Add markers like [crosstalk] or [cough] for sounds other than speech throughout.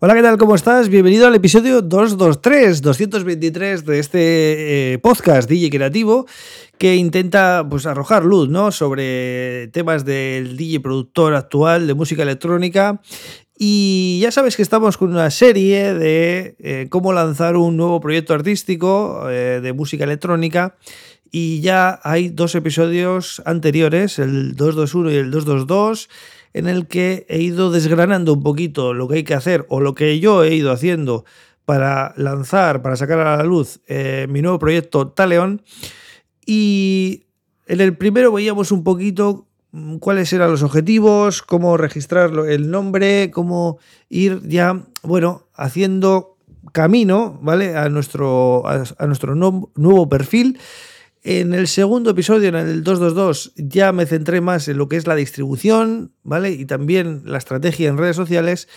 Hola, ¿qué tal? ¿Cómo estás? Bienvenido al episodio 223, 223 de este eh, podcast DJ Creativo que intenta pues, arrojar luz ¿no? sobre temas del DJ productor actual de música electrónica. Y ya sabes que estamos con una serie de eh, cómo lanzar un nuevo proyecto artístico eh, de música electrónica. Y ya hay dos episodios anteriores, el 221 y el 222 en el que he ido desgranando un poquito lo que hay que hacer o lo que yo he ido haciendo para lanzar, para sacar a la luz eh, mi nuevo proyecto Taleon. Y en el primero veíamos un poquito mm, cuáles eran los objetivos, cómo registrar el nombre, cómo ir ya, bueno, haciendo camino, ¿vale? A nuestro, a, nuestro nuevo perfil. En el segundo episodio, en el 222, ya me centré más en lo que es la distribución, ¿vale? Y también la estrategia en redes sociales.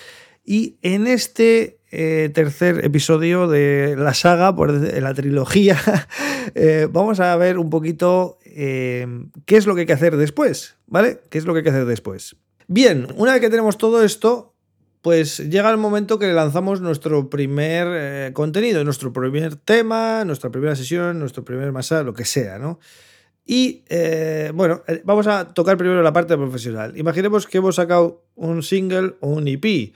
Y en este eh, tercer episodio de la saga, por la trilogía, [laughs] eh, vamos a ver un poquito eh, qué es lo que hay que hacer después, ¿vale? ¿Qué es lo que hay que hacer después? Bien, una vez que tenemos todo esto, pues llega el momento que lanzamos nuestro primer eh, contenido, nuestro primer tema, nuestra primera sesión, nuestro primer masa, lo que sea, ¿no? Y eh, bueno, eh, vamos a tocar primero la parte profesional. Imaginemos que hemos sacado un single o un EP,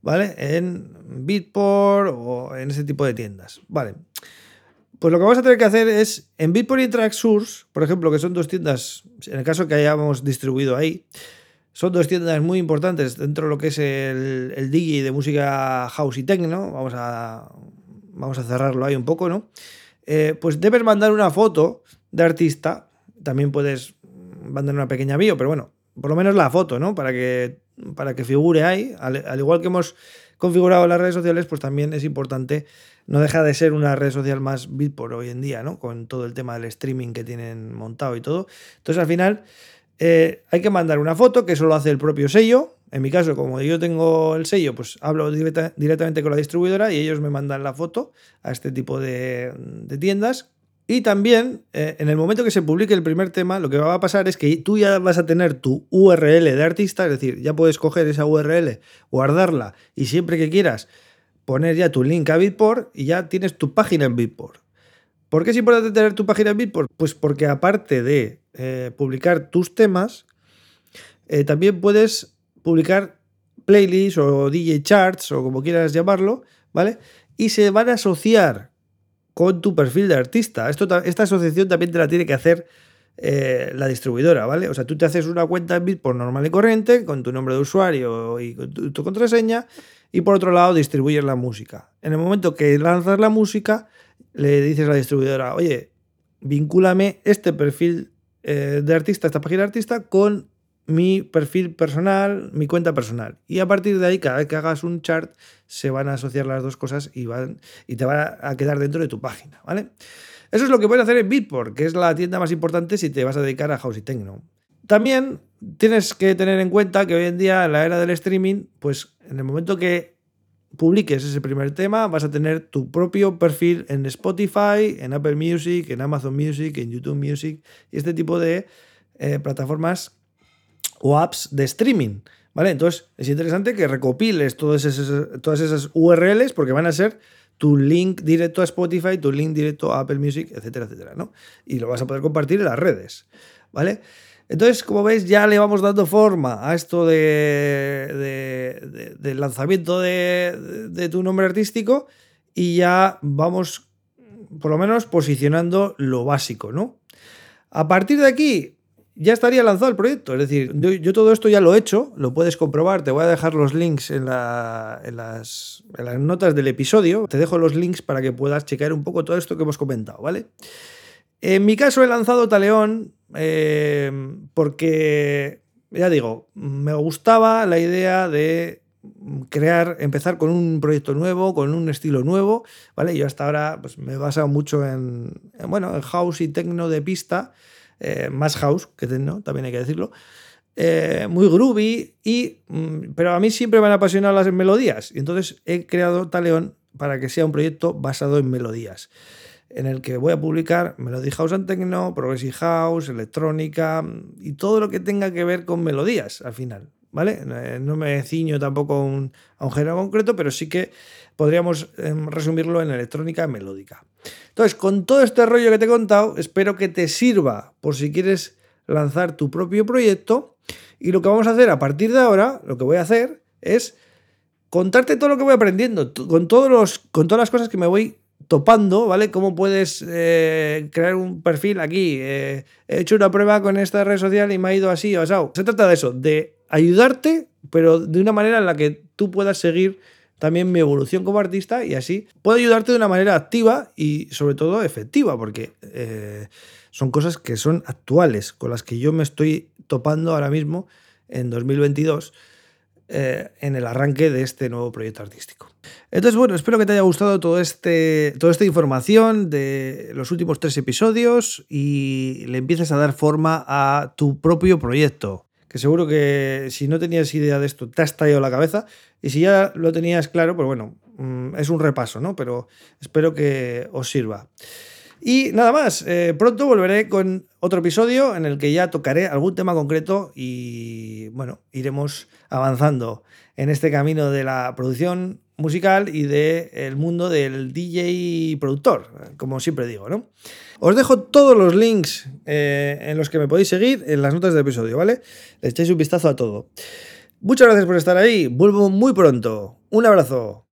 ¿vale? En Beatport o en ese tipo de tiendas, ¿vale? Pues lo que vamos a tener que hacer es en Beatport y Tracksource, por ejemplo, que son dos tiendas, en el caso que hayamos distribuido ahí, son dos tiendas muy importantes dentro de lo que es el, el de música house y techno. Vamos a, vamos a cerrarlo ahí un poco, ¿no? Eh, pues debes mandar una foto de artista. También puedes mandar una pequeña bio, pero bueno, por lo menos la foto, ¿no? Para que, para que figure ahí. Al, igual que hemos configurado las redes sociales, pues también es importante. No deja de ser una red social más por hoy en día, ¿no? Con todo el tema del streaming que tienen montado y todo. Entonces, al final eh, hay que mandar una foto, que eso lo hace el propio sello. En mi caso, como yo tengo el sello, pues hablo directamente con la distribuidora y ellos me mandan la foto a este tipo de, tiendas. Y también, eh, en el momento que se publique el primer tema, lo que va a pasar es que tú ya vas a tener tu URL de artista, es decir, ya puedes coger esa URL, guardarla y siempre que quieras poner ya tu link a Bitport y ya tienes tu página en Bitport. ¿Por qué es importante tener tu página en Bitport? Pues porque aparte de eh, publicar tus temas, eh, también puedes publicar playlists o DJ charts o como quieras llamarlo, ¿vale? Y se van a asociar con tu perfil de artista. Esto, esta asociación también te la tiene que hacer eh, la distribuidora, ¿vale? O sea, tú te haces una cuenta en Bitport normal y corriente con tu nombre de usuario y tu, tu contraseña y por otro lado distribuyes la música. En el momento que lanzas la música, le dices a la distribuidora, oye, vincúlame este perfil eh, de artista, esta página de artista, con mi perfil personal, mi cuenta personal. Y a partir de ahí, cada vez que hagas un chart, se van a asociar las dos cosas y, van, y te van a quedar dentro de tu página, ¿vale? Eso es lo que puedes hacer en Beatport, que es la tienda más importante si te vas a dedicar a House y Techno. También tienes que tener en cuenta que hoy en día, en la era del streaming, pues en el momento que publiques ese primer tema, vas a tener tu propio perfil en Spotify, en Apple Music, en Amazon Music, en YouTube Music y este tipo de eh, plataformas o apps de streaming. ¿Vale? Entonces es interesante que recopiles todas esas, todas esas URLs porque van a ser tu link directo a Spotify, tu link directo a Apple Music, etcétera, etcétera, ¿no? Y lo vas a poder compartir en las redes, ¿vale? Entonces, como veis, ya le vamos dando forma a esto de, del lanzamiento de, tu nombre artístico y ya vamos, por lo menos, posicionando lo básico, ¿no? A partir de aquí, ya estaría lanzado el proyecto. Es decir, yo, todo esto ya lo he hecho, lo puedes comprobar. Te voy a dejar los links en, las, notas del episodio. Te dejo los links para que puedas checar un poco todo esto que hemos comentado, ¿vale? En mi caso he lanzado Taleón eh, porque, ya digo, me gustaba la idea de crear, empezar con un proyecto nuevo, con un estilo nuevo, ¿vale? Yo hasta ahora pues, me he basado mucho en, bueno, en house y techno de pista, eh, más house que techno, también hay que decirlo, eh, muy groovy, y, mm, pero a mí siempre me han apasionado las melodías, y entonces he creado Taleón para que sea un proyecto basado en melodías en el que voy a publicar Melody House and Techno, Progressive House, electrónica y todo lo que tenga que ver con melodías al final, ¿vale? Eh, no me ciño tampoco a un, género concreto, pero sí que podríamos em, resumirlo en electrónica melódica. Entonces, con todo este rollo que te he contado, espero que te sirva por si quieres lanzar tu propio proyecto. Y lo que vamos a hacer a partir de ahora, lo que voy a hacer es contarte todo lo que voy aprendiendo, con, todos los, con todas las cosas que me voy topando, ¿vale? Cómo puedes eh, crear un perfil aquí. Eh, he hecho una prueba con esta red social y me ha ido así o asado. Se trata de eso, de ayudarte, pero de una manera en la que tú puedas seguir también mi evolución como artista y así puedo ayudarte de una manera activa y sobre todo efectiva, porque eh, son cosas que son actuales, con las que yo me estoy topando ahora mismo en 2022 eh, en el arranque de este nuevo proyecto artístico. Entonces, bueno, espero que te haya gustado todo este, toda esta información de los últimos tres episodios y le empieces a dar forma a tu propio proyecto. Que seguro que si no tenías idea de esto, te has estallado la cabeza. Y si ya lo tenías claro, pues bueno, mm, es un repaso, ¿no? Pero espero que os sirva. Y nada más, eh, pronto volveré con otro episodio en el que ya tocaré algún tema concreto y bueno, iremos avanzando en este camino de la producción musical y del mundo del DJ productor, como siempre digo, ¿no? Os dejo todos los links eh, en los que me podéis seguir en las notas del episodio, ¿vale? Le echáis un vistazo a todo. Muchas gracias por estar ahí, vuelvo muy pronto. Un abrazo.